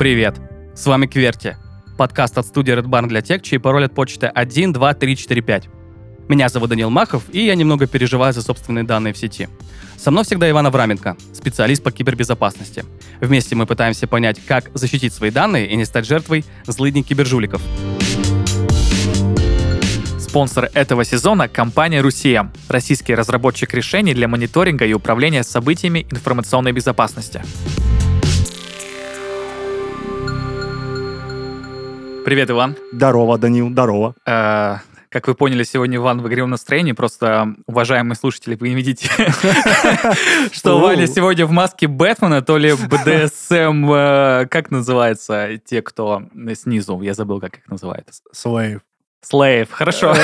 Привет! С вами Кверти, подкаст от студии Red Barn для тех, чей пароль от почты 1, 2, 3, 4, 5. Меня зовут Данил Махов, и я немного переживаю за собственные данные в сети. Со мной всегда Иван Авраменко, специалист по кибербезопасности. Вместе мы пытаемся понять, как защитить свои данные и не стать жертвой злыдней кибержуликов. Спонсор этого сезона – компания «Русия» – российский разработчик решений для мониторинга и управления событиями информационной безопасности. Привет, Иван. Здорово, Данил, здорово. Э, Как вы поняли, сегодня Иван в игривом настроении. Просто, уважаемые слушатели, вы не видите, что Ваня сегодня в маске Бэтмена, то ли БДСМ, э, как называется, те, кто снизу, я забыл, как их называют. Слейв. Слейв, хорошо.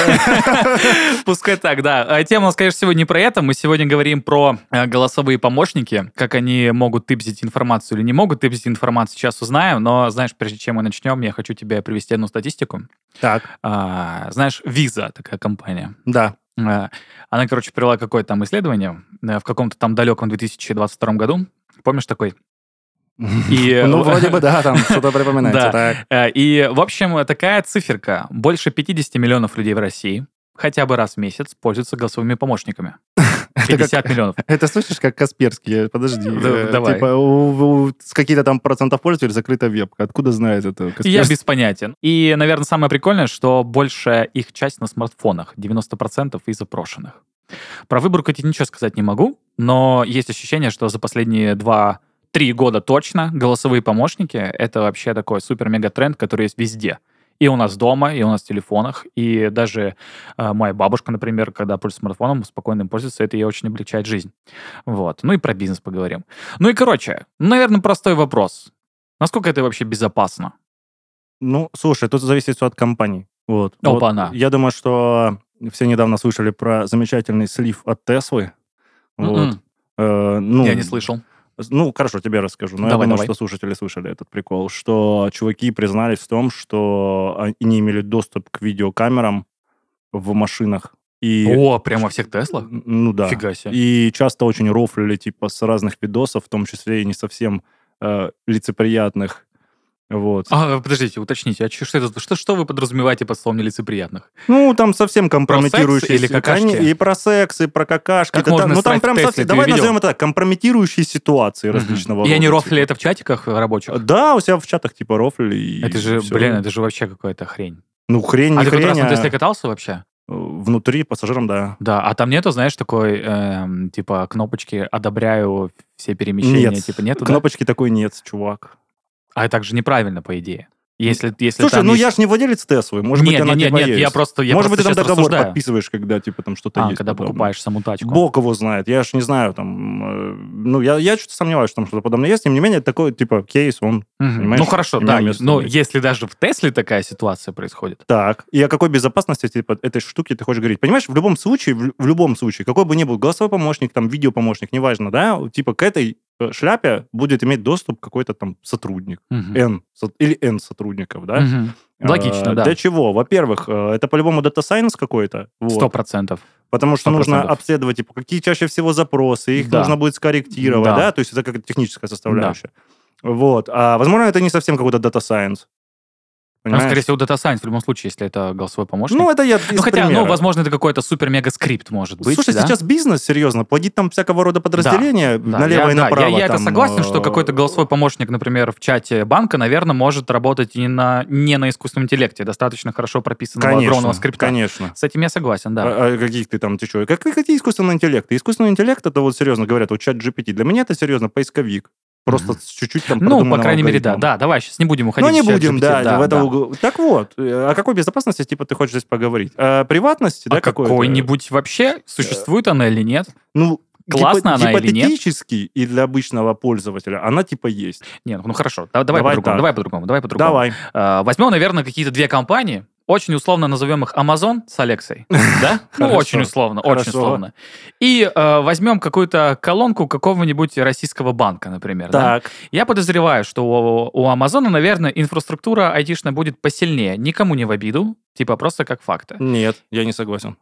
Пускай так, да. А Тема у нас, конечно, сегодня не про это. Мы сегодня говорим про э, голосовые помощники, как они могут тыпзить информацию или не могут тыпзить информацию. Сейчас узнаем, но, знаешь, прежде чем мы начнем, я хочу тебе привести одну статистику. Так, А, знаешь, Visa, такая компания. да. А, Она, короче, провела какое-то там исследование э, в каком-то там далеком 2022 году. Помнишь такой? И, Ну, э, вроде бы, да, там что-то припоминается. Да. Э, И, в общем, такая циферка. Больше 50 миллионов людей в России хотя бы раз в месяц пользуются голосовыми помощниками. 50 миллионов. Это слышишь, как Касперский? Подожди. Да, э, давай. Типа, у- у- с какие-то там процентов пользователей закрыта вебка. Откуда знает это Я Касперский? без понятия. И, наверное, самое прикольное, что большая их часть на смартфонах. 90% из запрошенных. Про выборку я ничего сказать не могу, но есть ощущение, что за последние два три года точно голосовые помощники — это вообще такой супер-мега-тренд, который есть везде. И у нас дома, и у нас в телефонах. И даже э, моя бабушка, например, когда пользуется смартфоном, спокойно им пользуется, это ей очень облегчает жизнь. Вот. Ну и про бизнес поговорим. Ну и, короче, наверное, простой вопрос. Насколько это вообще безопасно? Ну, слушай, тут зависит все от компаний. Вот. Вот Опа-на. Я думаю, что все недавно слышали про замечательный слив от Теслы. Вот. М-м. Э, ну, Я не слышал. Ну, хорошо, тебе расскажу. Но Давай, я думаю, давай. что слушатели слышали этот прикол, что чуваки признались в том, что они имели доступ к видеокамерам в машинах. И, О, прямо во всех Теслах? ну да. Фига себе. И часто очень рофлили, типа, с разных видосов, в том числе и не совсем э, лицеприятных. Вот. А, подождите, уточните, а что, это, что, что вы подразумеваете под словом нелицеприятных? Ну, там совсем компрометирующие... или какашки? И про секс, и про какашки. Как Да можно там- ну, там прям совсем... Давай видел? назовем это так, компрометирующие ситуации различного И они рода, рофлили типа. это в чатиках рабочих? Да, у себя в чатах типа рофлили. и это же, блин, это же вообще какая-то хрень. Ну, хрень, не а ты хоть хрень, раз на а Тесле катался вообще? внутри пассажирам, да. Да, а там нету, знаешь, такой, эм, типа, кнопочки «одобряю все перемещения», Нет, типа, нету, да? кнопочки такой нет, чувак. А это же неправильно, по идее. Если, если Слушай, ну есть- я ж не владелец Теслы, может нет, быть, она нет, нет, типа нет, есть. я просто, я может быть, просто ты там договор рассуждаю. подписываешь, когда типа там что-то А, есть. когда подобное. покупаешь саму тачку. Бог его знает. Я ж не знаю, там... э, Ну, я, я что-то сомневаюсь, что там что-то подобное есть. Тем не менее, такой, типа, кейс, он... Понимаешь, Ну хорошо, да. Но быть. если даже в Тесле такая ситуация происходит, Так, и о какой безопасности типа, этой штуки ты хочешь говорить? Понимаешь, в любом случае, в, в любом случае, какой бы ни был голосовой помощник, там, видеопомощник, неважно, да, типа к этой шляпе будет иметь доступ какой-то там сотрудник, Мгм. N, или N сотрудников, да? Мгм. Логично, Э, да. Для чего? Во-первых, э, это по-любому дата сайенс какой-то. Сто процентов. Потому что Сто нужно процентов. обследовать, типа, какие чаще всего запросы, их Да. нужно будет скорректировать, Да. да, то есть это как техническая составляющая. Вот. А возможно, это не совсем какой-то дата сайенс. Ну, скорее всего, Data Science в любом случае, если это голосовой помощник. Ну, это я Ну, хотя, ну, примера. возможно, это какой-то супер-мега-скрипт может быть, Слушай, да? сейчас бизнес, серьезно, плодит там всякого рода подразделения Да, налево я, и да, направо. я, я это там, согласен, что э, какой-то голосовой помощник, например, в чате банка, наверное, может работать и на, не на искусственном интеллекте, достаточно хорошо прописанного Конечно, огромного скрипта. конечно. С этим я согласен, да. А, а каких ты там, ты что? Как, какие искусственные интеллекты? Искусственный интеллект, это вот серьезно говорят, вот чат GPT. Для меня это серьезно поисковик. Просто чуть-чуть там ну, по крайней мере, да. Да, давай, сейчас не будем уходить Ну, не будем, GPT, да, в это да. угол. Так вот, э, о какой безопасности, типа, ты хочешь здесь поговорить? О приватности, да, А какой-то? какой-нибудь вообще? Существует она или нет? Ну, Классно она или нет? Гипотетически и для обычного пользователя она, типа, есть. Нет, ну хорошо, да- давай, Давай по-другому, давай по-другому, давай по-другому. Давай. А, Возьмем, наверное, какие-то две компании, очень условно назовем их Amazon с Алексой, да? Ну, очень условно, очень условно. И э, возьмем какую-то колонку какого-нибудь российского банка, например, да? Так. Я подозреваю, что у, у Амазона, наверное, инфраструктура айтишная будет посильнее. Никому не в обиду, типа просто как факты. Нет, я не согласен.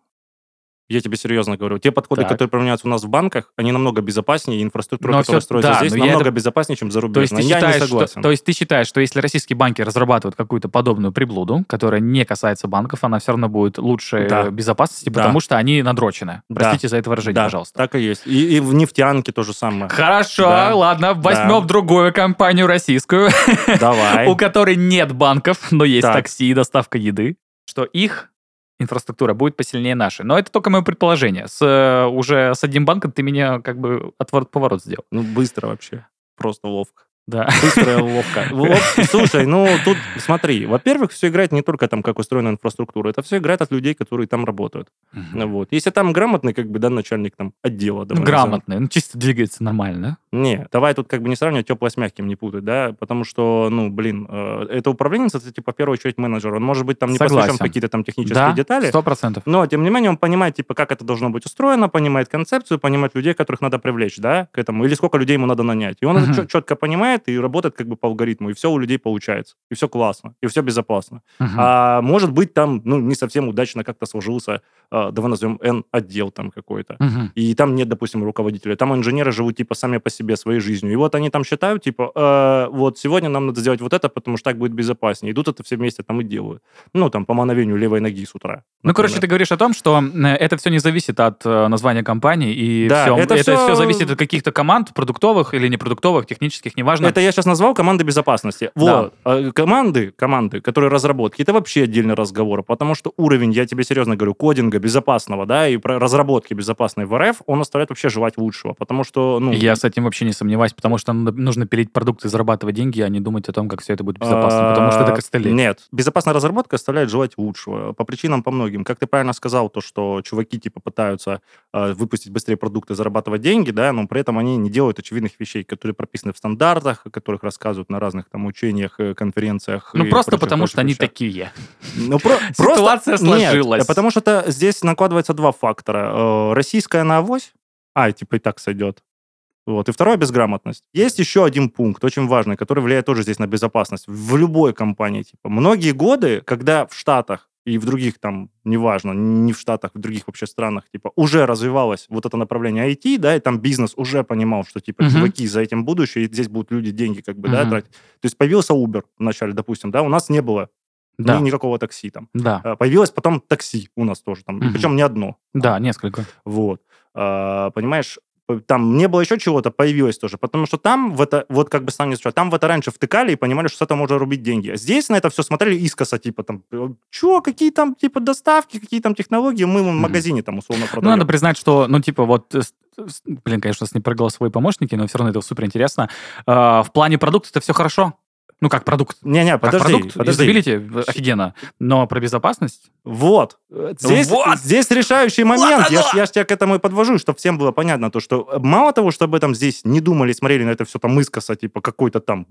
Я тебе серьезно говорю. Те подходы, Так. которые применяются у нас в банках, они намного безопаснее, и инфраструктура, Но которая всё- строится да, здесь, намного это- безопаснее, чем То есть, зарубежная. Я считаешь, не что, согласен. то есть ты считаешь, что если российские банки разрабатывают какую-то подобную приблуду, которая не касается банков, она все равно будет лучше Да. безопасности, Да. потому что они надрочены. Да. Простите за это выражение, да, пожалуйста. так и есть. И, и в нефтянке то же самое. Хорошо, Да. ладно, возьмем Да. другую компанию российскую, Давай. у которой нет банков, но есть Так. такси и доставка еды, что их инфраструктура будет посильнее нашей. Но это только мое предположение. С, э, уже с одним банком ты меня как бы отворот-поворот сделал. Ну, быстро вообще. Просто ловко. Да. Быстро и ловко. Вот, Слушай, ну тут смотри. Во-первых, все играет не только там, как устроена инфраструктура. Это все играет от людей, которые там работают. Ну Вот. Если там грамотный, как бы, да, начальник там отдела. Ну, давай назовем. грамотный, ну, чисто двигается нормально. Не, давай тут как бы не сравнивать теплое с мягким, не путать, да, потому что, ну, блин, э, это управленец, это, типа, в первую очередь менеджер. Он может быть там не Согласен. посвящен какие-то там технические Да, детали, сто процентов. но, тем не менее, он понимает, типа, как это должно быть устроено, понимает концепцию, понимает людей, которых надо привлечь, да, к этому, или сколько людей ему надо нанять. И он Мгм. это четко понимает и работает как бы по алгоритму, и все у людей получается, и все классно, и все безопасно. Мгм. А может быть, там, ну, не совсем удачно как-то сложился, э, давай назовем N-отдел там какой-то. Мгм. И там нет, допустим, руководителя. Там инженеры живут, типа, сами по себе, своей жизнью. И вот они там считают, типа, «Э, вот сегодня нам надо сделать вот это, потому что так будет безопаснее. Идут это все вместе там и делают. Ну, там, по мановению левой ноги с утра. Ну, короче, ты говоришь о том, что э, это все не зависит от э, названия компании, и Да, всё. это это, всё- все зависит от каких-то команд, продуктовых или непродуктовых, технических, неважно. Это я сейчас назвал команды безопасности. Вот. А команды, команды, которые разработки, это вообще отдельный разговор, потому что уровень, я тебе серьезно говорю, кодинга безопасного, да, и разработки безопасной в РФ, он оставляет вообще желать лучшего, потому что, ну... Я с этим вообще не сомневаюсь, потому что нужно пилить продукты зарабатывать деньги, а не думать о том, как все это будет безопасно, потому что это А, костыли. Нет, безопасная разработка оставляет желать лучшего. По причинам по многим. Как ты правильно сказал, то, что чуваки типа пытаются э, выпустить быстрее продукты, зарабатывать деньги, да, но при этом они не делают очевидных вещей, которые прописаны в стандартах, о которых рассказывают на разных там учениях, э, конференциях. Ну, просто прочих- потому что они такие. Ну, про- Ситуация просто- нет, сложилась. потому что здесь накладывается два фактора. Э, Российская на авось, а, типа и так сойдет. Вот. И второе, безграмотность. Есть еще один пункт, очень важный, который влияет тоже здесь на безопасность. В любой компании. Типа, многие годы, когда в Штатах и в других там, неважно, не в Штатах, в других вообще странах, типа, уже развивалось вот это направление IT, да, и там бизнес уже понимал, что, типа, Мгм. чуваки, за этим будущее, и здесь будут люди деньги, как бы, да, Мгм. тратить. То есть появился Uber вначале, допустим, да, у нас не было Да, ни- никакого такси там. да, А, Появилось потом такси у нас тоже там, Мгм. причем не одно. да, несколько. Вот. А, Понимаешь, там не было еще чего-то, появилось тоже. Потому что там в это, вот как бы сам не сказал, там в это раньше втыкали и понимали, что с этого можно рубить деньги. А здесь на это все смотрели искоса, типа там, что, какие там типа доставки, какие там технологии, мы в магазине там условно Ну, продаем. надо признать, что, ну, типа, вот, блин, конечно, с не про голосовые помощники, но все равно это супер интересно. в плане продукта это все хорошо. Ну, как продукт. Не-не, Как подожди, продукт, подожди. юзабилити, э, офигенно. Но про безопасность? Вот. Здесь, Вот! здесь решающий момент. я, ж, оно! я ж тебя к этому и подвожу, чтобы всем было понятно, то, что э, мало того, что об этом здесь не думали, смотрели на это все там искоса, типа какой-то там,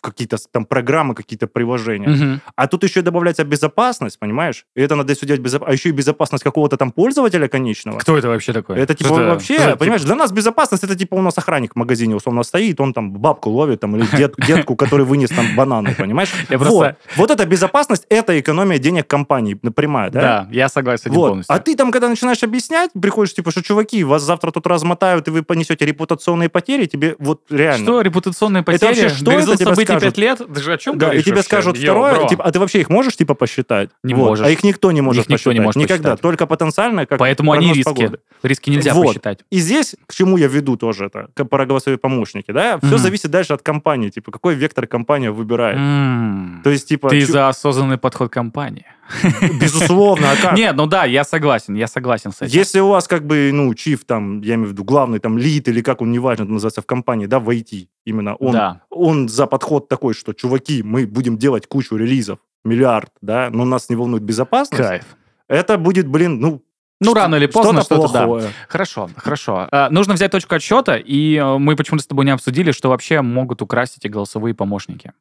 какие-то там программы, какие-то приложения. Мгм. А тут еще и добавляется безопасность, понимаешь? И это надо делать безопасно. А еще и безопасность какого-то там пользователя конечного. Кто это вообще такой? Это типа это? вообще, тип? понимаешь, для нас безопасность это типа у нас охранник в магазине условно стоит, он там бабку ловит там или дед- детку, который вынес там бананы, понимаешь? Вот. вот эта безопасность, это экономия денег компании прямая, да? Да, я согласен Вот. полностью. А ты там, когда начинаешь объяснять, приходишь, типа, что, чуваки, вас завтра тут размотают, и вы понесете репутационные потери, тебе вот реально... Что, репутационные потери? вообще что Горизонт это тебе событий скажут? 5 лет? Ты же о чем Да, и говоришь тебе вообще? скажут Йоу, второе, бро. типа, а ты вообще их можешь, типа, посчитать? Не Вот. можешь. А их никто не может Их никто не посчитать. может Никогда. посчитать. Только потенциально, как Поэтому они риски. погоды. Риски нельзя Вот. посчитать. И здесь, к чему я веду тоже это, про голосовые помощники, да, все Мгм. зависит дальше от компании, типа, какой вектор компания выбирает. М. То есть, типа, Ты чу- за осознанный подход компании. безусловно, а как? Нет, ну да, я согласен, я согласен с этим. Если у вас как бы, ну, чиф там, я имею в виду, главный там лид или как он, неважно, это называется в компании, да, в IT, именно он, Да. он за подход такой, что, чуваки, мы будем делать кучу релизов, миллиард, да, но нас не волнует безопасность, Кайф. это будет, блин, ну, Ну, рано или поздно что-то, да. плохое. Хорошо, хорошо. А, нужно взять точку отсчета, и э, мы почему-то с тобой не обсудили, что вообще могут украсть эти голосовые помощники.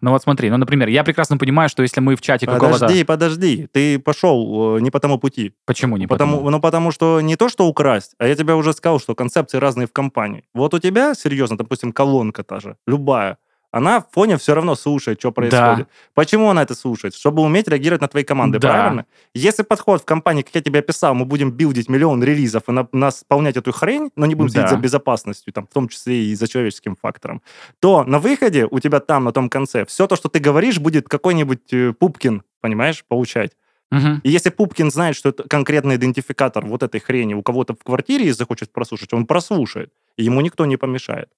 Ну вот смотри, ну, например, я прекрасно понимаю, что если мы в чате какого-то... Подожди, подожди, ты пошел э, не по тому пути. Почему не потому, потому? Ну, потому что не то, что украсть, а я тебе уже сказал, что концепции разные в компании. Вот у тебя, серьезно, допустим, колонка та же, любая, она в фоне все равно слушает, что происходит. Почему она это слушает? Чтобы уметь реагировать на твои команды, Да. правильно? Если подход в компании, как я тебе описал, мы будем билдить миллион релизов и на, нас исполнять эту хрень, но не будем следить Да. за безопасностью, там, в том числе и за человеческим фактором, то на выходе у тебя там, на том конце, все то, что ты говоришь, будет какой-нибудь э, Пупкин, понимаешь, получать. Мгм. И если Пупкин знает, что это конкретный идентификатор вот этой хрени у кого-то в квартире и захочет прослушать, он прослушает. И ему никто не помешает.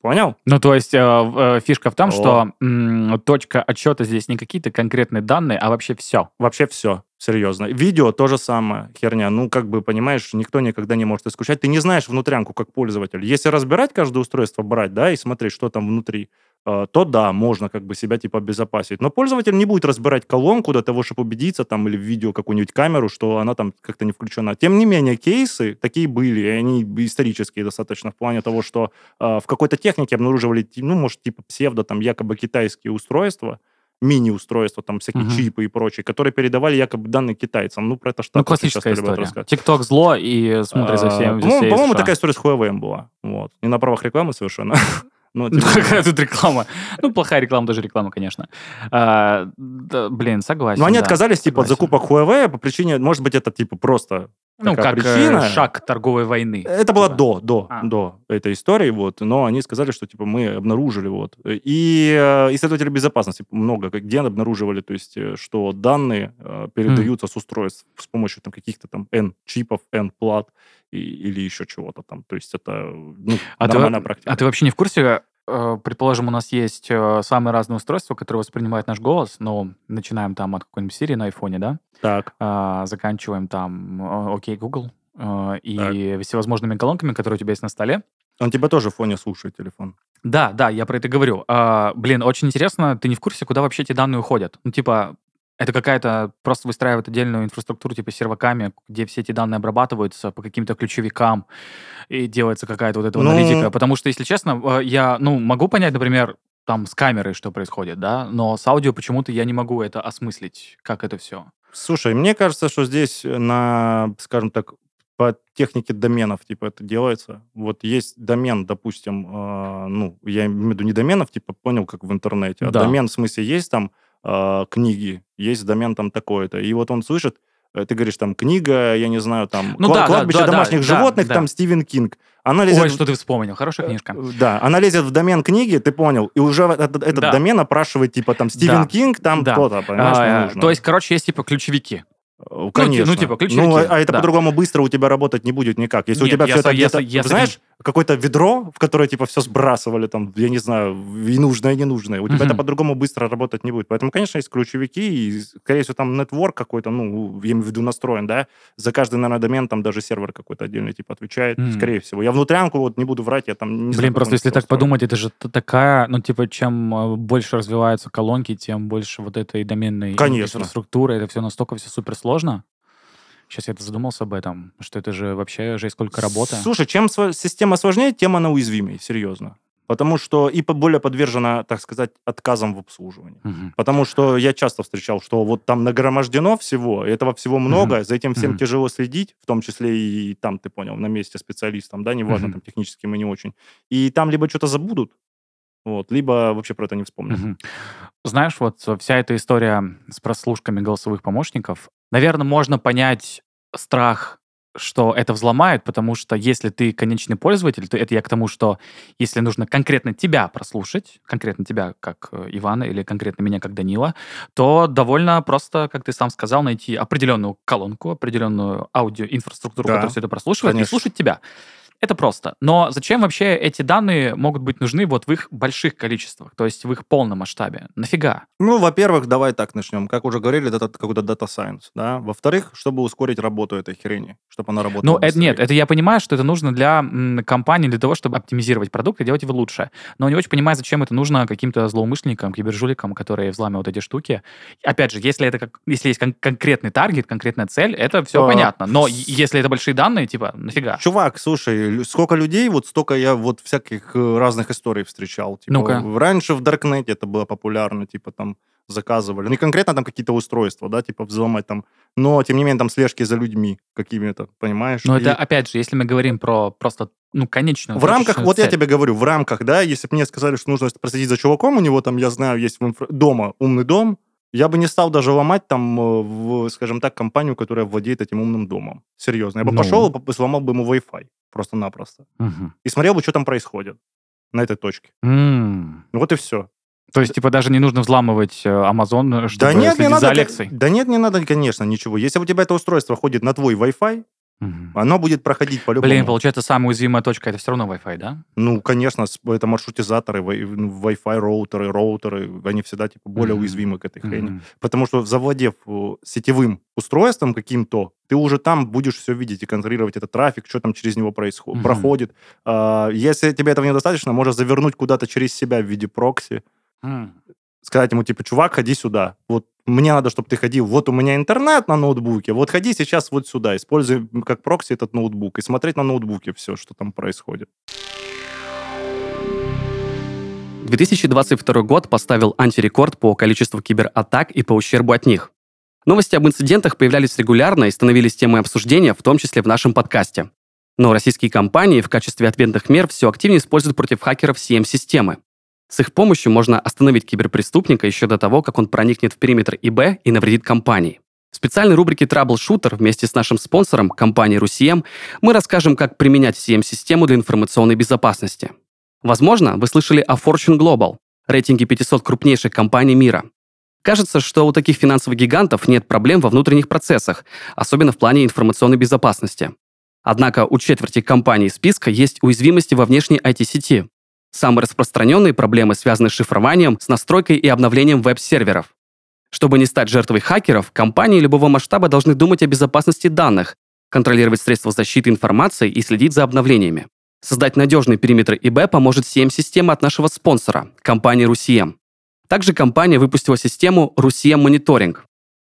Понял? Ну, то есть э, э, фишка в том, О. что м, точка отсчета здесь не какие-то конкретные данные, а вообще все. Вообще все, серьезно. Видео то же самое, херня. Ну, как бы, понимаешь, никто никогда не может исключать. Ты не знаешь внутрянку как пользователь. Если разбирать каждое устройство, брать, да, и смотреть, что там внутри, то да, можно как бы себя типа обезопасить. Но пользователь не будет разбирать колонку до того, чтобы убедиться там или в видео какую-нибудь камеру, что она там как-то не включена. Тем не менее, кейсы такие были, и они исторические достаточно в плане того, что э, в какой-то технике обнаруживали, ну, может, типа псевдо, там, якобы китайские устройства, мини-устройства, там, всякие Мгм. чипы и прочее, которые передавали якобы данные китайцам. Ну, про это Ну, штаты классическая сейчас история. Тикток зло и смотри за А, всем. По-моему, по-моему, такая история с Huawei была. Вот. Не на правах рекламы совершенно. Ну, не менее. Какая тут реклама? Ну, плохая реклама, даже реклама, конечно. А, да, блин, согласен. Но они да, отказались типа от закупок Huawei по причине, может быть, это типа просто Ну, как э, причина. шаг торговой войны. Это было Типа. до, до, А. до этой истории, вот, но они сказали, что, типа, мы обнаружили, вот. И э, исследователи безопасности много где обнаруживали, то есть, э, что данные э, передаются с устройств с помощью там каких-то там N-чипов, N-плат и- или еще чего-то там. То есть, это, ну, А ты, нормальная практика. а ты вообще не в курсе? Э, Предположим, у нас есть э, самые разные устройства, которые воспринимают наш голос. Ну, начинаем там от какой-нибудь Siri на айфоне, да? Так, А, заканчиваем там э, окей, Google. э, И всевозможными колонками, которые у тебя есть на столе. он тебя тоже в фоне слушает, телефон. Да, да, я про это говорю. А, блин, очень интересно, ты не в курсе, куда вообще эти данные уходят? Ну, типа, это какая-то просто выстраивает отдельную инфраструктуру, типа серваками, где все эти данные обрабатываются по каким-то ключевикам, и делается какая-то вот эта Ну- аналитика. Потому что, если честно, э, я, ну, могу понять, например, там с камерой, что происходит, да, но с аудио почему-то я не могу это осмыслить, как это все. Слушай, мне кажется, что здесь на, скажем так, по технике доменов, типа, это делается. Вот есть домен, допустим, э, ну, я имею в виду не доменов, типа, понял, как в интернете, а Да. домен, в смысле, есть там э, книги, есть домен там такой-то, и вот он слышит, э, ты говоришь, там, книга, я не знаю, там, Ну кла- да, кладбище да, домашних да, животных, да. там, Стивен Кинг. Она лезет Ой, что ты вспомнил, хорошая книжка. Э, Да, она лезет в домен книги, ты понял, и уже этот, этот Да. домен опрашивает, типа, там, Стивен Да. Кинг, там Да. кто-то, понимаешь, А, нужно. то есть, короче, есть типа ключевики. Э, Конечно. ну, типа, ключевики, Ну, а а это да. по-другому быстро у тебя работать не будет никак. Если Нет, у тебя все это где-то... знаешь, какое-то ведро, в которое, типа, все сбрасывали, там, я не знаю, и нужное, и ненужное. У тебя это по-другому быстро работать не будет. Поэтому, конечно, есть ключевики, и, скорее всего, там нетворк какой-то, ну, я имею в виду настроен, да, за каждый, наверное, домен там даже сервер какой-то отдельный, типа, отвечает, скорее всего. Я внутрянку, вот, не буду врать, я там не Блин, просто если так устроен. подумать, это же такая, ну, типа, чем э, больше развиваются колонки, тем больше вот этой доменной Конечно. инфраструктуры. Это все настолько все суперсложно. Сейчас я задумался об этом, что это же вообще же сколько работы. Слушай, чем система сложнее, тем она уязвимее, серьезно. Потому что и более подвержена, так сказать, отказам в обслуживании. Мгм. Потому что я часто встречал, что вот там нагромождено всего, этого всего много, за этим всем Мгм. тяжело следить, в том числе и там, ты понял, на месте специалистам, да, неважно, Мгм. там техническим и не очень. И там либо что-то забудут, вот, либо вообще про это не вспомнят. Мгм. Знаешь, вот вся эта история с прослушками голосовых помощников, наверное, можно понять страх, что это взломает, потому что если ты конечный пользователь, то это я к тому, что если нужно конкретно тебя прослушать, конкретно тебя как э, Ивана или конкретно меня как Данила, то довольно просто, как ты сам сказал, найти определенную колонку, определенную аудиоинфраструктуру, Да, которая все это прослушивает, и конечно. слушать тебя. Это просто. Но зачем вообще эти данные могут быть нужны вот в их больших количествах, то есть в их полном масштабе? Нафига? Ну, во-первых, давай так начнем. Как уже говорили, это какой-то дата science, да. Во-вторых, чтобы ускорить работу этой хрени, чтобы она работала Ну, это, нет, это я понимаю, что это нужно для м, компании, для того, чтобы оптимизировать продукт и делать его лучше. Но не очень понимаю, зачем это нужно каким-то злоумышленникам, кибержуликам, которые взламывают эти штуки. Опять же, если это как, если есть кон- конкретный таргет, конкретная цель, это все А, понятно. Но если это большие данные, типа, нафига? Чувак, слушай, сколько людей, вот столько я вот всяких э, разных историй встречал. Типа, в- Раньше в Даркнете это было популярно, типа там заказывали. Не конкретно там какие-то устройства, да, типа взломать там, но, тем не менее, там слежки за людьми какими-то, понимаешь? Но И это, опять же, если мы говорим про просто, ну, конечную... в рамках, вот я тебе говорю, в рамках, да, если бы мне сказали, что нужно проследить за чуваком, у него там, я знаю, есть инфра- дома умный дом, я бы не стал даже ломать там, э, в, скажем так, компанию, которая владеет этим умным домом. Серьезно. Я бы Ну. пошел и сломал бы ему Wi-Fi просто-напросто. Мгм. И смотрел бы, что там происходит на этой точке. М. Вот и все. То есть, типа, даже не нужно взламывать э, Amazon, чтобы Да нет, не следить надо. за Алексой? Да нет, не надо, конечно, ничего. Если у тебя это устройство ходит на твой Wi-Fi, Мгм. оно будет проходить по-любому. Блин, получается, самая уязвимая точка это все равно Wi-Fi, да? Ну, конечно, это маршрутизаторы, ну, Wi-Fi роутеры, роутеры, они всегда типа более Мгм. уязвимы к этой хрени. Потому что завладев э, сетевым устройством каким-то, ты уже там будешь все видеть и контролировать этот трафик, что там через него происходит, Мгм. проходит. А, если тебе этого недостаточно, можно завернуть куда-то через себя в виде прокси, М. сказать ему, типа, чувак, ходи сюда. Вот мне надо, чтобы ты ходил. Вот у меня интернет на ноутбуке. Вот ходи сейчас вот сюда. Используй как прокси этот ноутбук. И смотреть на ноутбуке все, что там происходит. 2022 год поставил антирекорд по количеству кибератак и по ущербу от них. Новости об инцидентах появлялись регулярно и становились темой обсуждения, в том числе в нашем подкасте. Но российские компании в качестве ответных мер все активнее используют против хакеров CM-системы. С их помощью можно остановить киберпреступника еще до того, как он проникнет в периметр ИБ и навредит компании. В специальной рубрике Troubleshooter вместе с нашим спонсором, компанией RUSIEM, мы расскажем, как применять CM-систему для информационной безопасности. Возможно, вы слышали о Fortune Global, рейтинге 500 крупнейших компаний мира. Кажется, что у таких финансовых гигантов нет проблем во внутренних процессах, особенно в плане информационной безопасности. Однако у четверти компаний списка есть уязвимости во внешней IT-сети. Самые распространенные проблемы связаны с шифрованием, с настройкой и обновлением веб-серверов. Чтобы не стать жертвой хакеров, компании любого масштаба должны думать о безопасности данных, контролировать средства защиты информации и следить за обновлениями. Создать надежный периметр ИБ поможет CM-система от нашего спонсора, компании RUSIEM. Также компания выпустила систему RUSIEM Monitoring.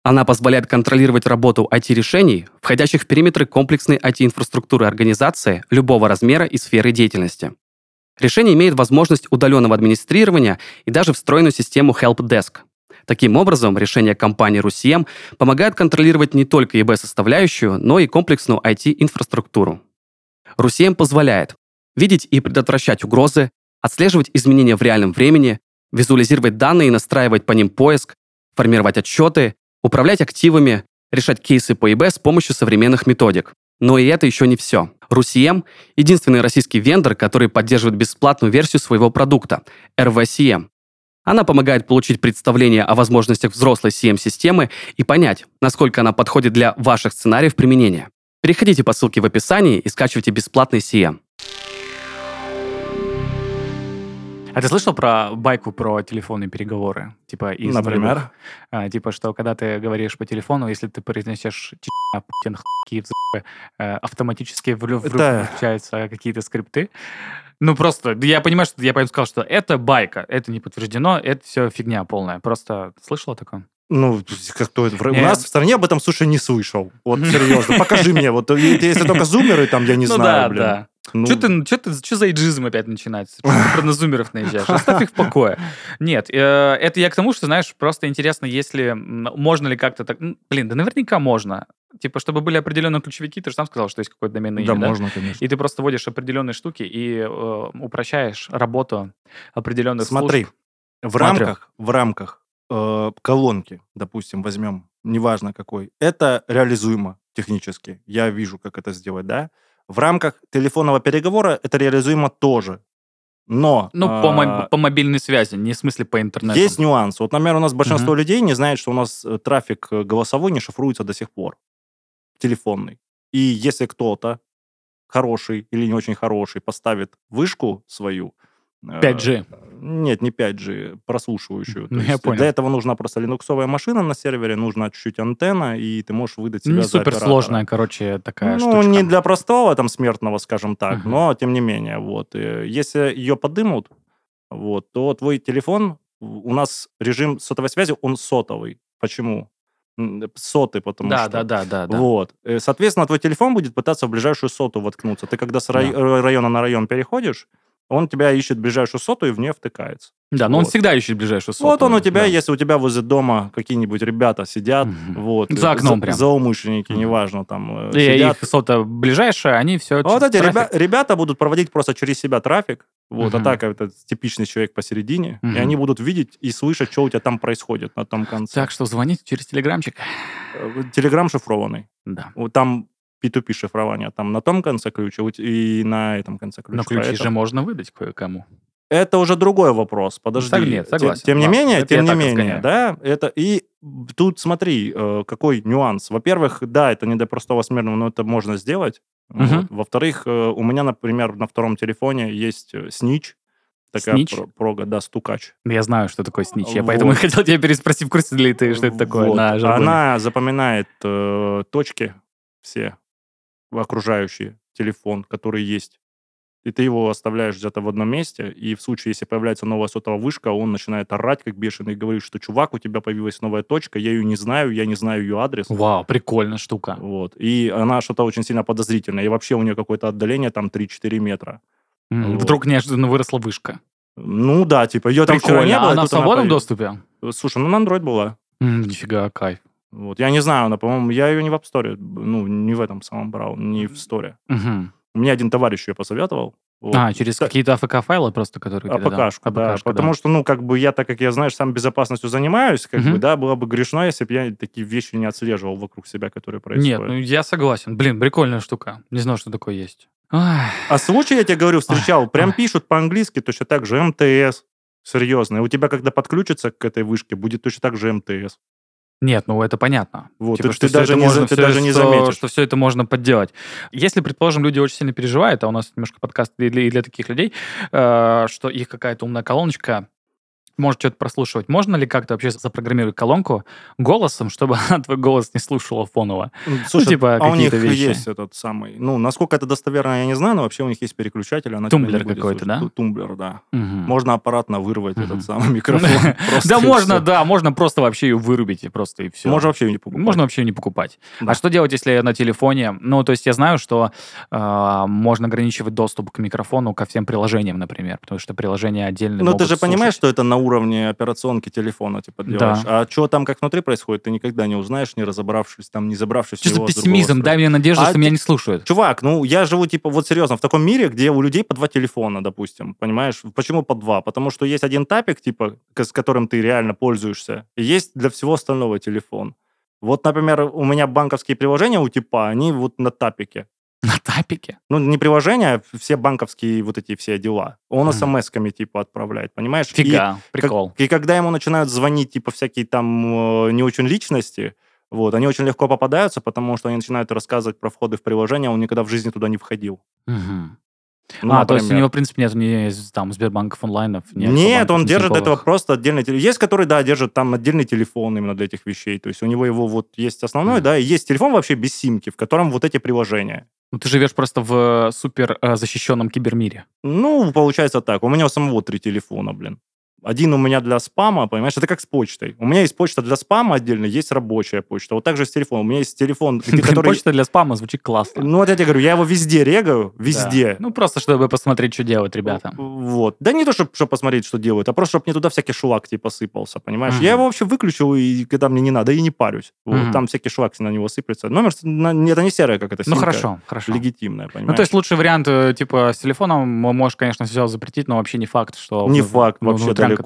Она позволяет контролировать работу IT-решений, входящих в периметры комплексной IT-инфраструктуры организации любого размера и сферы деятельности. Решение имеет возможность удаленного администрирования и даже встроенную систему Help Desk. Таким образом, решения компании RUSIEM помогают контролировать не только ИБ-составляющую, но и комплексную IT-инфраструктуру. RUSIEM позволяет видеть и предотвращать угрозы, отслеживать изменения в реальном времени, визуализировать данные и настраивать по ним поиск, формировать отчеты, управлять активами, решать кейсы по ИБ с помощью современных методик. Но и это еще не все. RUSIEM — единственный российский вендор, который поддерживает бесплатную версию своего продукта — RVCM. Она помогает получить представление о возможностях взрослой CM-системы и понять, насколько она подходит для ваших сценариев применения. Переходите по ссылке в описании и скачивайте бесплатный CM. А ты слышал про байку про телефонные переговоры? Типа из Например? А, типа, что когда ты говоришь по телефону, если ты произнесешь «Чечня, Путин, Киев, з***», э, автоматически включаются какие-то скрипты. Ну, просто, я понимаю, что я поэтому сказал, что это байка, это не подтверждено, это все фигня полная. Просто слышал о таком? Ну, как то это? У нас в стране об этом, слушай, не слышал. Вот серьезно. Покажи мне. Вот если только зумеры, там, я не ну знаю, блин. Да. Ну, Что ты, чё ты, чё за эйджизм опять начинается? Что ты про назумеров наезжаешь? Оставь их в покое. Нет, э, это я к тому, что, знаешь, просто интересно, если можно ли как-то так... Блин, да наверняка можно. Типа, чтобы были определенные ключевики, ты же сам сказал, что есть какое-то доменное Да, имя, да? можно, конечно. И ты просто вводишь определенные штуки и э, упрощаешь работу определенных Смотри, служб. в Смотрю. рамках, в рамках э, колонки, допустим, возьмем, неважно какой, это реализуемо технически. Я вижу, как это сделать, да? В рамках телефонного переговора это реализуемо тоже. Но Ну, по, э, мо- по мобильной связи, не в смысле по интернету. есть нюанс. Вот, например, у нас большинство людей не знает, что у нас э, трафик э, голосовой не шифруется до сих пор. Телефонный. И если кто-то хороший или не очень хороший поставит вышку свою... э, 5G. Нет, не 5G, прослушивающую. Ну, я понял. Для этого нужна просто линуксовая машина на сервере, нужна чуть-чуть антенна, и ты можешь выдать себя Не суперсложная, короче, такая ну, штучка. не для простого там смертного, скажем так, Мгм. но тем не менее, вот. э, Если ее подымут, вот, то твой телефон, у нас режим сотовой связи, он сотовый. Почему? М, Сотый, потому Да, что... да, да, да, да. Вот. Э, Соответственно, твой телефон будет пытаться в ближайшую соту воткнуться. Ты когда с рай- Да. э, района на район переходишь, Он тебя ищет ближайшую соту и в нее втыкается. Да, но он Вот. всегда ищет ближайшую сотую. Вот он у тебя, да. если у тебя возле дома какие-нибудь ребята сидят, Мгм. вот. За окном прям. Злоумышленники, Мгм. неважно, там, э, И сидят. их сота ближайшая, они все... Вот эти ребя- ребята будут проводить просто через себя трафик, вот, Мгм. а так это типичный человек посередине, Мгм. и они будут видеть и слышать, что у тебя там происходит на том конце. Так что звоните через телеграмчик. Э, Телеграм шифрованный. Да. Там P2P шифрование, там на том конце ключ а у те- и на этом конце ключ. Но ключи Поэтому же можно выдать кое-кому. Это уже другой вопрос. Подожди. Так нет, Тем- согласен. Тем, не Ладно, менее, это тем не менее, разгоняю. да, это и тут смотри, э, какой нюанс. Во-первых, да, это не до простого смертного, но это можно сделать. Вот. Во-вторых, э, у меня, например, на втором телефоне есть э, снич, такая Снич? про- прога, да, стукач. Я знаю, что такое снич. Я Вот. поэтому и хотел тебя переспросить, в курсе ли ты, что это такое Вот. на жаргоне. Она запоминает э, точки все окружающие телефон, которые есть. И ты его оставляешь где-то в одном месте, и в случае, если появляется новая сотовая вышка, он начинает орать как бешеный и говорит, что чувак, у тебя появилась новая точка, я ее не знаю, я не знаю ее адрес. Вау, прикольная штука. Вот. И она что-то очень сильно подозрительное. И вообще у нее какое-то отдаление там 3-4 метра. М, Вот. Вдруг неожиданно выросла вышка. Ну да, типа ее там вчера не Прикольно. было. А она в она свободном появилась. доступе? Слушай, ну на Android была. М, Нифига, кайф. Вот. Я не знаю, она, по-моему, я ее не в App Store, ну, не в этом самом брал, не в Store. Мгм. Мне один товарищ ее посоветовал. Вот. А, через Та- какие-то АФК-файлы просто, которые... АПКшку, да. АПКшку, Потому что, ну, как бы я, так как я, знаешь, сам безопасностью занимаюсь, как Мгм. бы, да, было бы грешно, если бы я такие вещи не отслеживал вокруг себя, которые происходят. Нет, ну я согласен. Блин, прикольная штука. Не знал, что такое есть. А случай, я тебе говорю, встречал, прям пишут по-английски точно так же МТС. Серьезно. И у тебя, когда подключится к этой вышке, будет точно так же МТС. Нет, ну это понятно. Вот, Типа, ты- что ты даже не можно- ты всё- даже не что- заметишь. Что все это можно подделать. Если, предположим, люди очень сильно переживают, а у нас немножко подкаст и для, и для таких людей, э, что их какая-то умная колоночка может что-то прослушивать. Можно ли как-то вообще запрограммировать колонку голосом, чтобы она твой голос не слушала фоново? Ну, Слушай, типа, а у них вещи. есть этот самый... Ну, насколько это достоверно, я не знаю, но вообще у них есть переключатель. она Тумблер какой-то, да? Ту- Тумблер, да. Мгм. Можно аппаратно вырвать Мгм. этот самый микрофон. Да, можно, да, можно просто вообще ее вырубить и просто и все. Можно вообще не покупать. Можно вообще не покупать. А что делать, если на телефоне? Ну, то есть я знаю, что э, можно ограничивать доступ к микрофону ко всем приложениям, например, потому что приложения отдельно Ну, ты же понимаешь, что это на уровне операционки телефона, типа, делаешь. А что там как внутри происходит, ты никогда не узнаешь, не разобравшись, там, не забравшись Что за пессимизм? Дай мне надежду, А что меня ты- не слушают. Чувак, ну, я живу, типа, вот серьезно, в таком мире, где у людей по два телефона, допустим, понимаешь? Почему по два? Потому что есть один тапик, типа, с которым ты реально пользуешься, и есть для всего остального телефон. Вот, например, у меня банковские приложения у типа, они вот на тапике. На тапике? Ну, не приложения, а все банковские вот эти все дела. Он Мгм. смс-ками, типа, отправляет, понимаешь? И Фига, как- прикол. И когда ему начинают звонить, типа, всякие там э, не очень личности, вот, они очень легко попадаются, потому что они начинают рассказывать про входы в приложение, он никогда в жизни туда не входил. Мгм. Ну, а, то есть у например. него, в принципе, нет ни там Сбербанков онлайнов, ни Нет, Альфа-банков, он держит Тиньковых. этого просто отдельный телефон. Есть, который, да, держит там отдельный телефон именно для этих вещей. То есть у него его вот есть основной, Мгм. да, и есть телефон вообще без симки, в котором вот эти приложения. Ну, ты живешь просто в э, супер э, защищенном кибермире. Ну, получается так. У меня у самого три телефона, блин. Один у меня для спама, понимаешь, это как с почтой. У меня есть почта для спама отдельно, есть рабочая почта. Вот так же с телефоном. У меня есть телефон, который... Почта для спама звучит классно. Ну, вот я тебе говорю, я его везде регаю, Да. везде. Ну, просто чтобы посмотреть, что делать ребята. Вот. Да не то, чтобы посмотреть, что делают, а просто, чтобы мне туда всякий шлак типа сыпался, понимаешь? Я его вообще выключил, и когда мне не надо, и не парюсь. Вот. Там всякий шлак на него сыплется. Номер, это не серая, как это Ну, хорошо, хорошо. Легитимная, понимаешь? Ну, то есть лучший вариант, э, типа, с телефоном можешь, конечно, все запретить, но вообще не факт, что... Не ну, факт ну, вообще далеко.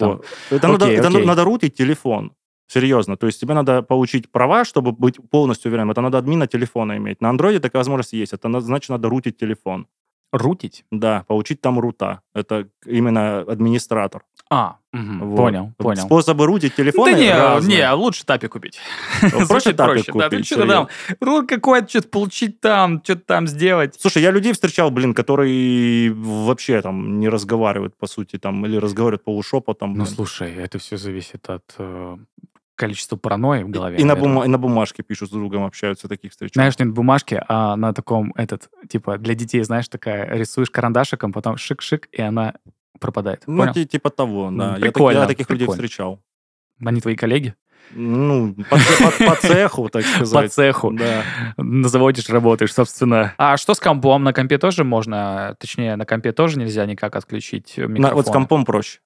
там. Это, надо, Окей, это окей. надо рутить телефон. Серьезно. То есть тебе надо получить права, чтобы быть полностью уверенным. Это надо админа телефона иметь. На андроиде такая возможность есть. Это на- значит, надо рутить телефон. Рутить? Да, получить там рута. Это именно администратор. А, мгм, Вот. понял, понял. Способы рутить телефоны да не, разные. не, лучше тапи купить. Проще тапик проще. Да, ты купить, что-то там, рут какой-то, что-то получить там, что-то там сделать. Слушай, я людей встречал, блин, которые вообще там не разговаривают, по сути, там, или разговаривают полушепотом. Ну, слушай, это все зависит от э, количества паранойи в голове. и, на наверное. бума- и на бумажке пишут с другом, общаются, таких встречал. Знаешь, не на бумажке, а на таком, этот, типа, для детей, знаешь, такая, рисуешь карандашиком, потом шик-шик, и она пропадает. ну, Понял? ти- типа того, да. Я прикольно, Я, таких людей прикольно. встречал. Они твои коллеги? Ну, по, по- по цеху, так По сказать. цеху. Да. На заводе ж работаешь, собственно. А что с компом? На компе тоже можно, точнее, на компе тоже нельзя никак отключить микрофон? На- вот с компом проще.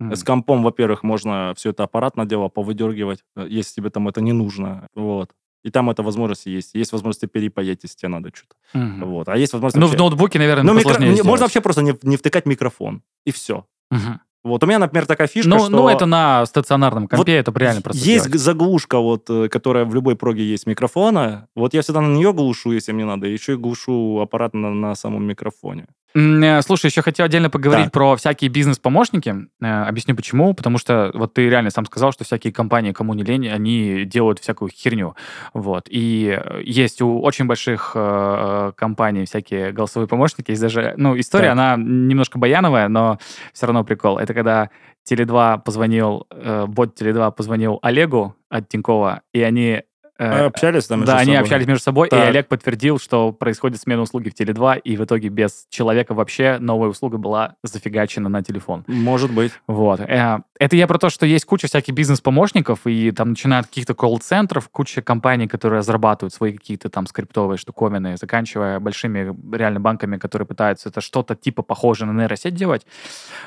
С компом, во-первых, можно все это аппаратное дело повыдергивать, э, если тебе там это не нужно. Вот. И там эта возможность есть. Есть возможность перепаять, если тебе надо что-то. Мгм. Вот. А есть возможность... Ну, в вообще- ноутбуке, наверное, Ну, микро- посложнее не- сделать. Можно вообще просто не, не втыкать микрофон. И все. Мгм. Вот у меня, например, такая фишка, Ну, что... ну, это на стационарном компе, это реально просто Есть сделать. г- заглушка, вот, э, которая в любой проге есть микрофона. Вот я всегда на нее глушу, если мне надо. Еще и глушу аппарат на, на самом микрофоне. Э, Слушай, еще хотел отдельно поговорить Так. про всякие бизнес-помощники. Э, Объясню почему. Потому что вот ты реально сам сказал, что всякие компании, кому не лень, они делают всякую херню. Вот. И э, есть у очень больших э, компаний всякие голосовые помощники. Есть даже, ну, история, Так. она немножко баяновая, но все равно прикол. Это когда Теле2 позвонил, э, бот Теле2 позвонил Олегу от Тинькова, и они... э, Общались там да, они собой? общались между собой, и Так. Олег подтвердил, что происходит смена услуги в Теле2, и в итоге без человека вообще новая услуга была зафигачена на телефон. Может быть. Вот. Э, Это я про то, что есть куча всяких бизнес-помощников, и там начиная от каких-то колл-центров, куча компаний, которые разрабатывают свои какие-то там скриптовые штуковины, заканчивая большими реально банками, которые пытаются это что-то типа похожее на нейросеть делать.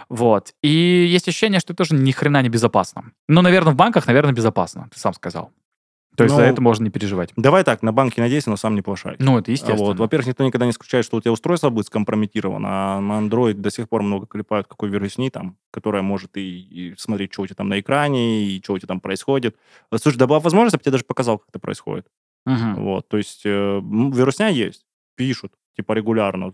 Вот. И есть ощущение, что это тоже ни хрена не безопасно. Ну, наверное, в банках, наверное, безопасно, ты сам сказал. То есть Ну, за это можно не переживать. Давай так, на банке надейся, но сам не плашай. Ну, это естественно. Вот. Во-первых, никто никогда не исключает, что у тебя устройство будет скомпрометировано, а на Android до сих пор много клепают, какой вирусни там, которая может и, и смотреть, что у тебя там на экране, и что у тебя там происходит. Э, Слушай, да была возможность, я бы тебе даже показал, как это происходит. Мгм. Вот, то есть э, вирусня есть, пишут, типа регулярно.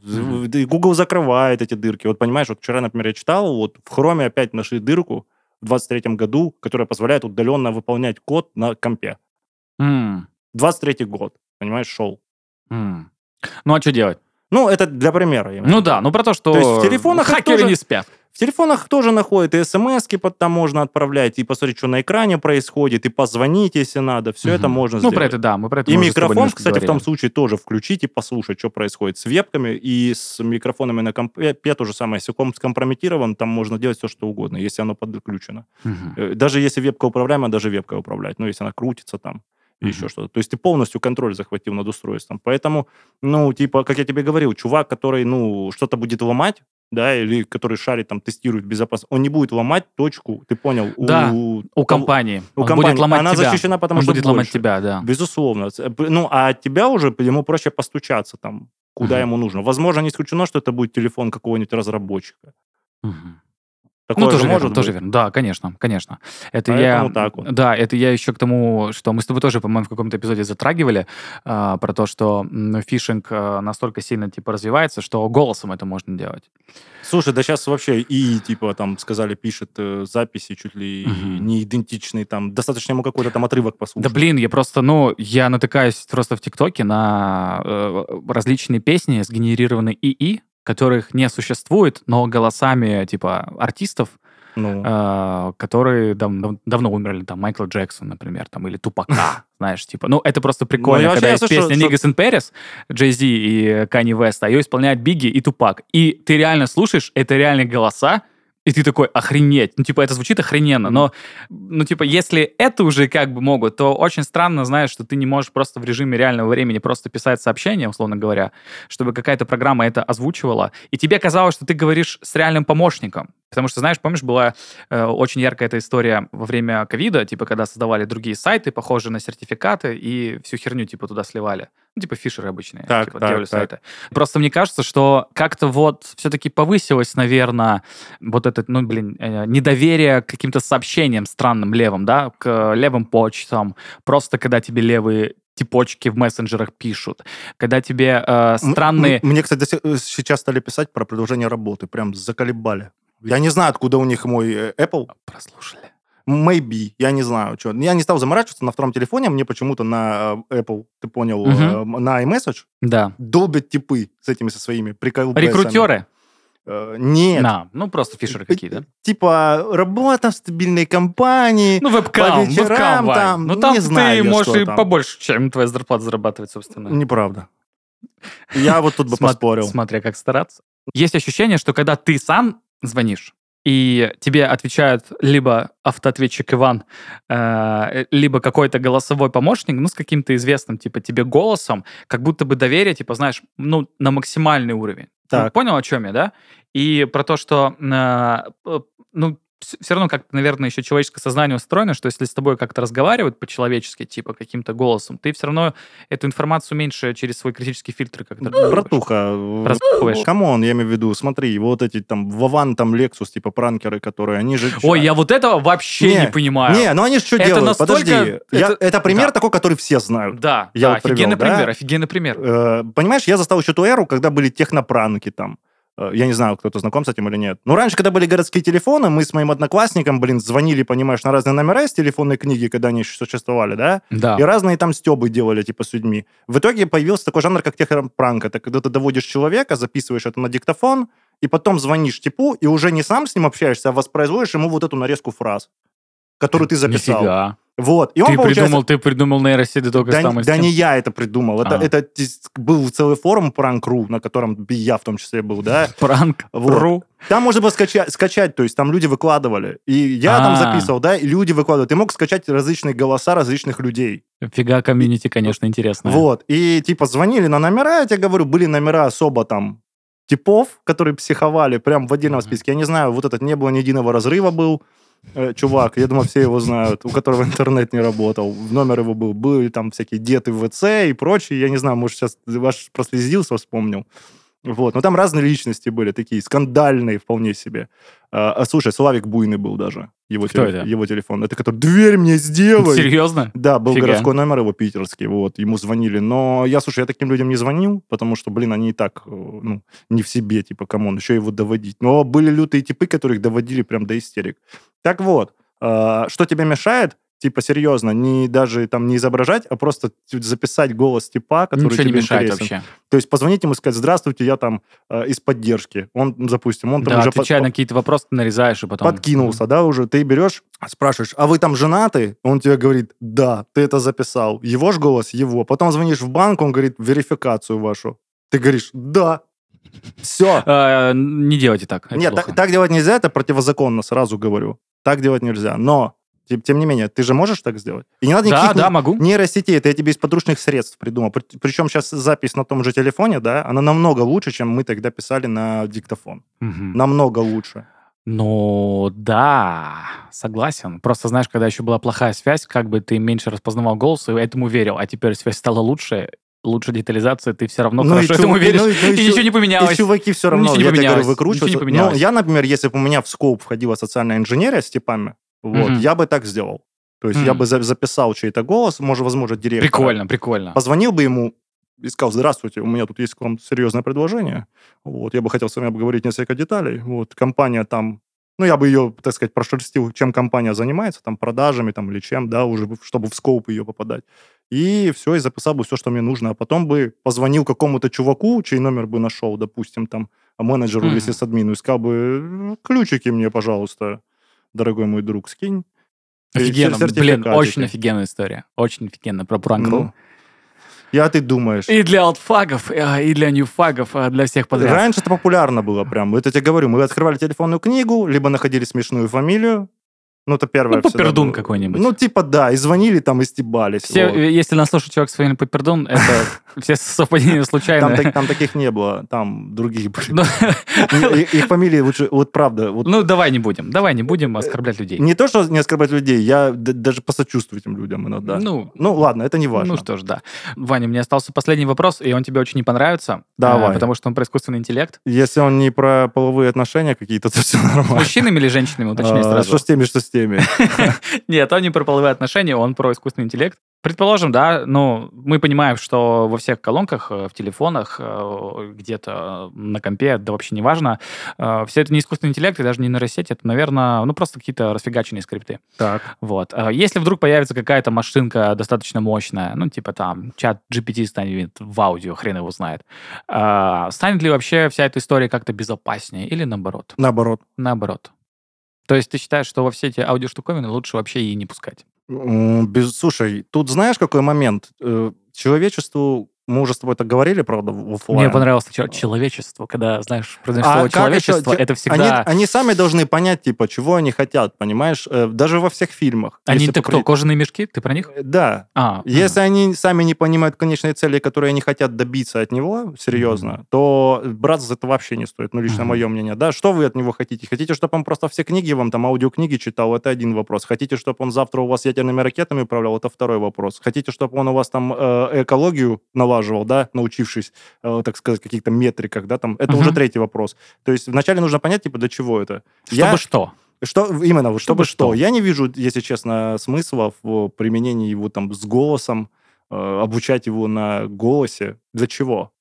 И Google закрывает эти дырки. Вот понимаешь, вот вчера, например, я читал, вот в Chrome опять нашли дырку в 23 году, которая позволяет удаленно выполнять код на компе. М, 23 год, понимаешь, шел. м. Ну, а что делать? Ну, это для примера. в Ну да, ну про то, что То есть в телефонах хакеры тоже- не спят. В телефонах тоже находят, и смс там можно отправлять, и посмотреть, что на экране происходит, и позвонить, если надо. Все это Мгм. можно Ну, сделать. про это да, мы про это И микрофон, кстати, в том говорили. случае тоже включить и послушать, что происходит с вебками и с микрофонами на компе. То же самое. Если комп скомпрометирован, там можно делать все, что угодно, если оно подключено. Э, Даже если вебка управляемая, даже вебка управлять. Ну, если она крутится там Мгм. еще что-то. То есть ты полностью контроль захватил над устройством. Поэтому, ну, типа, как я тебе говорил, чувак, который, ну, что-то будет ломать, да, или который шарит, там, тестирует безопасность, он не будет ломать точку, ты понял? Да, у, У компании. у Он компании. будет ломать Она тебя. защищена, потому Он что будет ломать больше. тебя, да. Безусловно. Ну, а от тебя уже ему проще постучаться там, куда Мгм. ему нужно. Возможно, не исключено, что это будет телефон какого-нибудь разработчика. Мгм. Такое ну, же тоже может верно, тоже быть. верно. Да, конечно, конечно. Это Поэтому я... так вот. Да, это я еще к тому, что мы с тобой тоже, по-моему, в каком-то эпизоде затрагивали, а, про то, что фишинг а, настолько сильно, типа, развивается, что голосом это можно делать. Слушай, да сейчас вообще и, типа, там, сказали, пишет э, записи чуть ли Мгм. не идентичные, там, достаточно ему какой-то там отрывок Да послушать. блин, я просто, ну, я натыкаюсь просто в ТикТоке на э, различные песни, сгенерированные ИИ, которых не существует, но голосами, типа, артистов, Ну, э, которые дав- дав- давно умерли, там, Майкл Джексон, например, там, или Тупака, знаешь, типа. Ну, это просто прикольно, вообще когда есть песня что- Niggas and Paris, Jay-Z и Kanye West, а ее исполняют Бигги и Тупак. И ты реально слушаешь, это реальные голоса, и ты такой, охренеть. Ну, типа, это звучит охрененно, но, ну, типа, если это уже как бы могут, то очень странно, знаешь, что ты не можешь просто в режиме реального времени просто писать сообщение, условно говоря, чтобы какая-то программа это озвучивала, и тебе казалось, что ты говоришь с реальным помощником. Потому что, знаешь, помнишь, была э, очень яркая эта история во время ковида, типа, когда создавали другие сайты, похожие на сертификаты, и всю херню, типа, туда сливали. Ну, типа, фишеры обычные, Так, типа, так, делали так. сайты. Просто мне кажется, что как-то вот все-таки повысилось, наверное, вот это, ну, блин, э, недоверие к каким-то сообщениям странным левым, да, к левым почтам, просто когда тебе левые типочки в мессенджерах пишут, когда тебе э, странные... Мне, кстати, э, сейчас стали писать про продолжение работы. Прям заколебали. Я не знаю, откуда у них мой э, Apple. Прослушали. Maybe, я не знаю, что. Я не стал заморачиваться на втором телефоне, мне почему-то на э, Apple, ты понял, э, на iMessage Да. долбят типы с этими со своими приколбасами. Рекрутеры? Нет. На, ну, просто фишеры какие-то. Типа, работа в стабильной компании. Ну, вебкам, По вечерам вебкам, там, Ну, там не знаю ты я, можешь и там. побольше, чем твоя зарплата зарабатывать, собственно. Неправда. Я вот тут бы поспорил. Смотря как стараться. Есть ощущение, что когда ты сам звонишь, и тебе отвечают либо автоответчик Иван, э, либо какой-то голосовой помощник, ну, с каким-то известным, типа, тебе голосом, как будто бы доверие, типа, знаешь, ну, на максимальный уровень. Ну, Так. понял, о чем я, да? И про то, что, э, ну, все равно как-то, наверное, еще человеческое сознание устроено, что если с тобой как-то разговаривают по-человечески, типа каким-то голосом, ты все равно эту информацию меньше через свой критический фильтр как-то... пропускаешь. Братуха, come on, я имею в виду, смотри, вот эти там Вован, там Лексус, типа пранкеры, которые, они же... Ой, я вот этого вообще не, Не, понимаю. Не, ну они же что Это делают? настолько- Подожди. Я- это- Это пример да. такой, который все знают. Да, Я да, вот привел, офигенный да? пример, офигенный пример. Э, Понимаешь, я застал еще ту эру, когда были технопранки там. Э, Я не знаю, кто-то знаком с этим или нет. Но раньше, когда были городские телефоны, мы с моим одноклассником, блин, звонили, понимаешь, на разные номера из телефонной книги, когда они еще существовали, да? Да. И разные там стебы делали, типа, с людьми. В итоге появился такой жанр, как технопранк. Это когда ты доводишь человека, записываешь это на диктофон, и потом звонишь типу, и уже не сам с ним общаешься, а воспроизводишь ему вот эту нарезку фраз, которую ты записал. Нифига. Вот. И он, Ты получается, придумал, ты придумал нейросети только да, с там да не я это придумал. Это, А. это был целый форум Prank.ru, на котором я в том числе был, да. Пранк. Вот. Ру. Там можно было скачать, скачать, то есть там люди выкладывали. И я там А. записывал, да, и люди выкладывают. Ты мог скачать различные голоса различных людей. Фига комьюнити, конечно, интересно. Вот. И типа звонили на номера, я тебе говорю, были номера особо там типов, которые психовали прям в отдельном списке. Я не знаю, вот этот не было ни единого разрыва был. Э, чувак, я думаю, все его знают, у которого интернет не работал. Номер его был. Были там всякие деты в ВЦ и прочие. Я не знаю, может, сейчас ваш прослезился, вспомнил. Вот. Но там разные личности были, такие скандальные вполне себе. А, а, слушай, Славик Буйный был даже. Его, Кто теле- это? его телефон. Это который «Дверь мне сделай!» Серьезно? Да, был Фига. городской номер его питерский, вот, ему звонили. Но я, слушай, я таким людям не звонил, потому что, блин, они и так, э, ну, не в себе, типа, come on, еще его доводить. Но были лютые типы, которых доводили прям до истерик. Так вот, э, что тебе мешает, типа, серьезно, не даже там не изображать, а просто записать голос типа, который Ничего не тебе мешает интересен. вообще. То есть позвонить ему и сказать, здравствуйте, я там э, из поддержки. Он, допустим, он там Да, уже... под- отвечая на какие-то вопросы, ты нарезаешь и потом... подкинулся, да, уже. Ты берешь, спрашиваешь, а вы там женаты? Он тебе говорит, да, ты это записал. Его ж голос, его. Потом звонишь в банк, он говорит, верификацию вашу. Ты говоришь, да. Все. Э, Не делайте так. Нет, так делать нельзя, это противозаконно, сразу говорю. Так делать нельзя. Но, тем, тем не менее, ты же можешь так сделать? И не надо Да, никаких да, ни- могу. нейросетей, это я тебе из подручных средств придумал. При- Причем сейчас запись на том же телефоне, да, она намного лучше, чем мы тогда писали на диктофон. Мгм. Намного лучше. Ну, да, согласен. Просто, знаешь, когда еще была плохая связь, как бы ты меньше распознавал голос и этому верил, а теперь связь стала лучше, лучше детализация, ты все равно Ну хорошо чу- этому веришь, ну и- ну и и ничего не поменялось. И чуваки все Ну, равно, ничего не я тебе говорю, выкручиваются. ничего не поменялось. Ну, я, например, если бы у меня в скоп входила социальная инженерия с типами, вот, Мгм. я бы так сделал. То есть я Мгм. бы за- записал чей-то голос, может, возможно, директора. Прикольно, прикольно. Позвонил бы ему и сказал, здравствуйте, у меня тут есть к вам серьезное предложение. Вот, я бы хотел с вами обговорить несколько деталей. Вот, компания там, ну, я бы ее, так сказать, прошерстил, чем компания занимается, там, продажами, там, или чем, да, уже, бы, чтобы в скоп ее попадать. И все, и записал бы все, что мне нужно. А потом бы позвонил какому-то чуваку, чей номер бы нашел, допустим, там, менеджеру или Мгм. сисадмину, и сказал бы, ключики мне, пожалуйста, дорогой мой друг, скинь. Офигенно, блин, очень офигенная история. Очень офигенно про пранк Ну, я ты думаешь. И для алтфагов, э, и для ньюфагов, э, для всех подряд. Раньше это популярно было прям. Это я тебе говорю, мы открывали телефонную книгу, либо находили смешную фамилию. Ну, это первое. Ну, Попердун было. какой-нибудь. Ну, типа, да, и звонили там, и стебались. Все, вот. если нас слушает человек с фамилией Попердун, это все совпадения Там, случайные. так- там таких не было, там другие были. Ну, Не, и- Их фамилии лучше, вот правда, вот Ну, давай не будем, давай не будем оскорблять людей. не то, что не оскорблять людей, я даже посочувствую этим людям иногда. Ну, Ну, ладно, это не важно. Ну что ж, да. Ваня, мне остался последний вопрос, и он тебе очень не понравится. Давай. э, Потому что он про искусственный интеллект. Если он не про половые отношения какие-то, то все С нормально. мужчинами или женщинами, уточняй А, сразу. Что с теми, что с теми. Нет, он не про половые отношения, он про искусственный интеллект. Предположим, да, ну, мы понимаем, что во всех колонках, э, в телефонах, э, где-то на компе, да вообще не важно, э, все это не искусственный интеллект и даже не нейросеть, это, наверное, ну, просто какие-то расфигаченные скрипты. Так. Вот. Если вдруг появится какая-то машинка достаточно мощная, ну, типа там ChatGPT станет в аудио, хрен его знает, станет ли вообще вся эта история как-то безопаснее или наоборот? Наоборот. Наоборот. То есть ты считаешь, что во все эти аудиоштуковины лучше вообще и не пускать? Без, слушай, тут знаешь, какой момент? Э, Человечеству Мы уже с тобой так говорили, правда, в оффлайн. Мне понравилось человечество, когда, знаешь, произносишь А слово человечество, это Они, всегда... они сами должны понять, типа, чего они хотят, понимаешь? Э, Даже во всех фильмах. Они это покрыть- кто, кожаные мешки? Ты про них? Э, Да. А, Если они сами не понимают конечной цели, которые они хотят добиться от него, серьезно, то браться за это вообще не стоит. Ну, лично Мгм. мое мнение. Да, что вы от него хотите? Хотите, чтобы он просто все книги вам, там, аудиокниги читал? Это один вопрос. Хотите, чтобы он завтра у вас ядерными ракетами управлял? Это второй вопрос. Хотите, чтобы он у вас там э, экологию налаживал, да, научившись, э, так сказать, каких-то метриках, да, там? Это Мгм. уже третий вопрос. То есть вначале нужно понять, типа, для чего это. чтобы Я- что? Что именно, Чтобы чтобы что? что? Я не вижу, если честно, смысла в применении его там с голосом, э, обучать его на голосе. Для чего?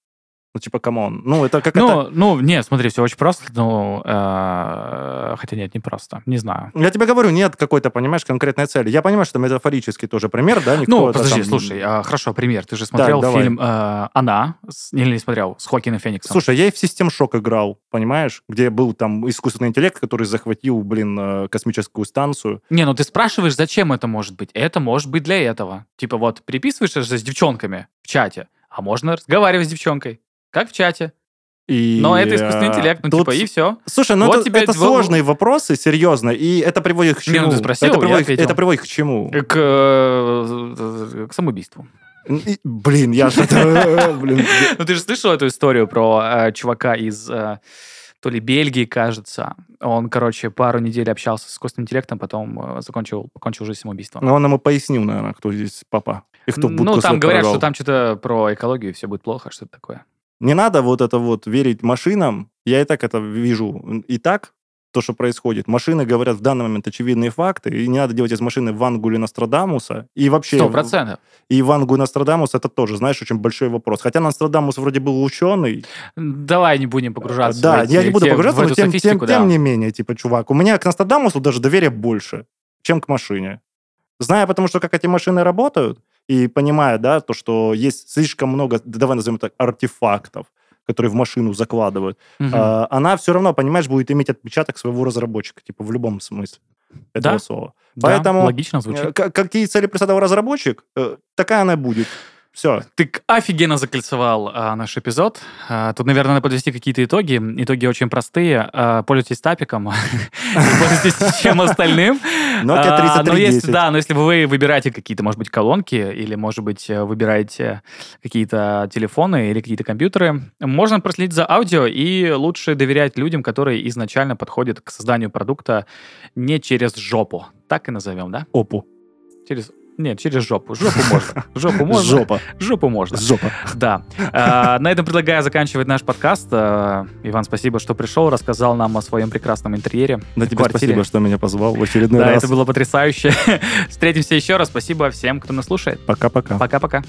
Ну, типа, come on. Ну, это как это... Ну, ну, нет, смотри, все очень просто, ну, э, хотя нет, не просто, не знаю. Я тебе говорю, нет какой-то, понимаешь, конкретной цели. Я понимаю, что метафорический тоже пример, да? Никто Ну, подожди, там- слушай, а, хорошо, пример. Ты же смотрел давай. фильм э, «Она», с- или не смотрел, с Хокином Фениксом? Слушай, я и в System Shock играл, понимаешь? Где был там искусственный интеллект, который захватил, блин, э, космическую станцию. Не, ну ты спрашиваешь, зачем это может быть? Это может быть для этого. Типа вот переписываешься с девчонками в чате, а можно разговаривать с девчонкой, как в чате. И, Но это искусственный э, интеллект, ну тут типа и все. Слушай, ну Вот это, тебе это сложные вопросы, серьезно, и это приводит к чему? Не, ну ты спросил, это, приводит, это приводит к чему? К, э, к самоубийству. И- блин, я что-то... блин, Ну ты же слышал эту историю про э, чувака из э, то ли Бельгии, кажется. Он, короче, пару недель общался с искусственным интеллектом, потом э, закончил, покончил жизнь самоубийством. Ну, он ему пояснил, наверное, кто здесь папа. И кто ну, там говорят, что там что-то про экологию, все будет плохо, что-то такое. Не надо вот это вот верить машинам. Я и так это вижу. И так, то, что происходит. Машины говорят в данный момент очевидные факты, и не надо делать из машины Вангу или Нострадамуса. И вообще... Сто процентов. И Вангу и Нострадамус это тоже, знаешь, очень большой вопрос. Хотя Нострадамус вроде был ученый. Давай не будем погружаться. Да, эти- я не буду те- погружаться, но тем, тем, софистику, тем да. не менее, типа, чувак, у меня к Нострадамусу даже доверия больше, чем к машине. Зная, потому что как эти машины работают, и понимая, да, то, что есть слишком много, да, давай назовем так, артефактов, которые в машину закладывают, Мгм. а, она все равно, понимаешь, будет иметь отпечаток своего разработчика, типа, в любом смысле этого Да. слова. Да, поэтому- логично звучит. Э, Какие цели преследовал разработчик, э, такая она будет. Все. Ты офигенно закольцевал а, наш эпизод. А, тут, наверное, надо подвести какие-то итоги. Итоги очень простые. А, пользуйтесь тапиком, пользуйтесь чем остальным. Nokia А, но 3310. если, да, но если вы выбираете какие-то, может быть, колонки, или, может быть, э, выбираете какие-то телефоны или какие-то компьютеры, можно проследить за аудио и лучше доверять людям, которые изначально подходят к созданию продукта не через жопу. Так и назовем, да? Опу. Через... Нет, через жопу. Жопу можно. Жопу можно. Жопа. Жопу можно. Жопа. Да. А, На этом предлагаю заканчивать наш подкаст. А, Иван, спасибо, что пришел, рассказал нам о своем прекрасном интерьере. Да тебе спасибо, что меня позвал в очередной Да, раз. это было потрясающе. Встретимся еще раз. Спасибо всем, кто нас слушает. Пока-пока. Пока-пока.